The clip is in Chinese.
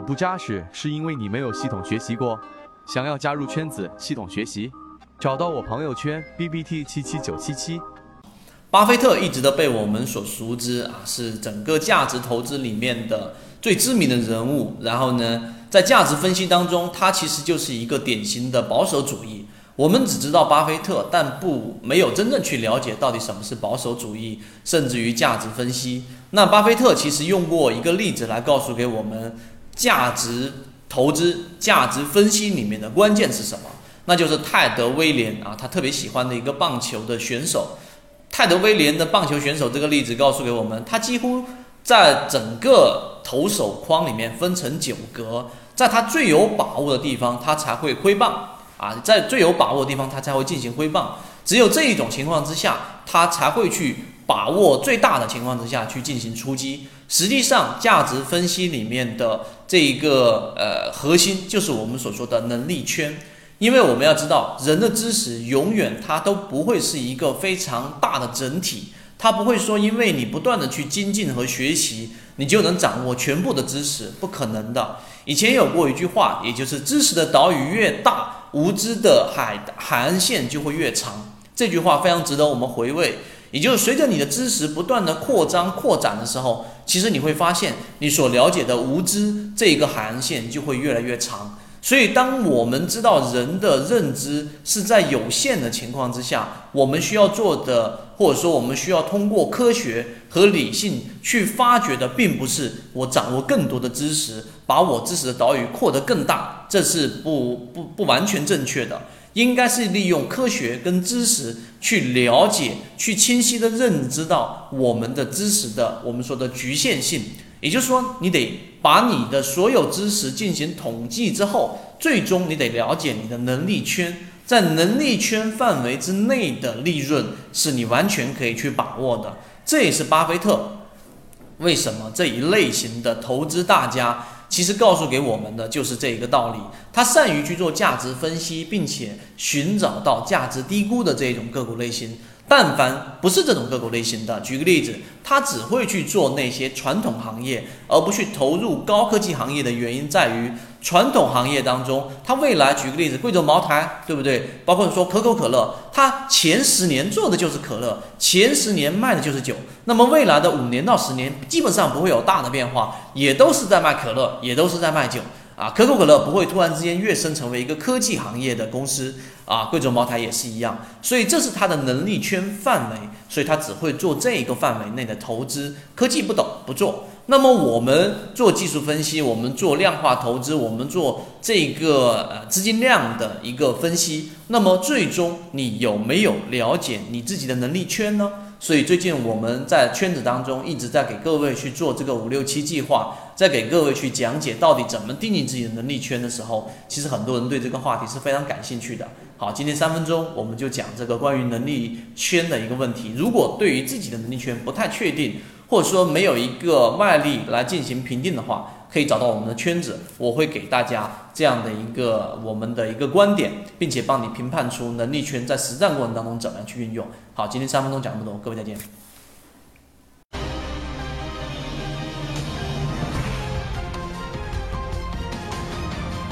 不扎实，是因为你没有系统学习过。想要加入圈子系统学习，找到我朋友圈 B B T 七七九七七。巴菲特一直都被我们所熟知啊，是整个价值投资里面的最知名的人物。然后呢，在价值分析当中，他其实就是一个典型的保守主义。我们只知道巴菲特，但不没有真正去了解到底什么是保守主义，甚至于价值分析。那巴菲特其实用过一个例子来告诉给我们，价值投资、价值分析里面的关键是什么？那就是泰德威廉啊，他特别喜欢的一个棒球的选手。泰德威廉的棒球选手这个例子告诉给我们，他几乎在整个投手框里面分成九格，在他最有把握的地方，他才会挥棒。啊，在最有把握的地方，他才会进行挥棒。只有这一种情况之下，他才会去把握最大的情况之下去进行出击。实际上，价值分析里面的这一个呃核心，就是我们所说的能力圈。因为我们要知道，人的知识永远它都不会是一个非常大的整体，它不会说因为你不断的去精进和学习，你就能掌握全部的知识，不可能的。以前有过一句话，也就是知识的岛屿越大。无知的海海岸线就会越长，这句话非常值得我们回味。也就是随着你的知识不断的扩张扩展的时候，其实你会发现你所了解的无知这一个海岸线就会越来越长。所以，当我们知道人的认知是在有限的情况之下，我们需要做的，或者说我们需要通过科学和理性去发掘的，并不是我掌握更多的知识，把我知识的岛屿扩得更大，这是不不不完全正确的。应该是利用科学跟知识去了解，去清晰的认知到我们的知识的我们说的局限性。也就是说，你得把你的所有知识进行统计之后，最终你得了解你的能力圈，在能力圈范围之内的利润是你完全可以去把握的。这也是巴菲特为什么这一类型的投资大家，其实告诉给我们的就是这一个道理。他善于去做价值分析，并且寻找到价值低估的这种个股类型。但凡不是这种个股类型的，举个例子，他只会去做那些传统行业，而不去投入高科技行业的原因在于，传统行业当中，它未来举个例子，贵州茅台，对不对？包括说可口可乐，它前十年做的就是可乐，前十年卖的就是酒，那么未来的五年到十年，基本上不会有大的变化，也都是在卖可乐，也都是在卖酒。啊，可口可乐不会突然之间跃升成为一个科技行业的公司啊，贵州茅台也是一样，所以这是它的能力圈范围，所以它只会做这一个范围内的投资，科技不懂不做。那么我们做技术分析，我们做量化投资，我们做这个呃资金量的一个分析，那么最终你有没有了解你自己的能力圈呢？所以最近我们在圈子当中一直在给各位去做这个五六七计划，在给各位去讲解到底怎么定义自己的能力圈的时候，其实很多人对这个话题是非常感兴趣的。好，今天三分钟我们就讲这个关于能力圈的一个问题。如果对于自己的能力圈不太确定，或者说没有一个外力来进行评定的话，可以找到我们的圈子，我会给大家这样的一个我们的一个观点，并且帮你评判出能力圈在实战过程当中怎么样去运用。好，今天三分钟讲这么多，各位再见。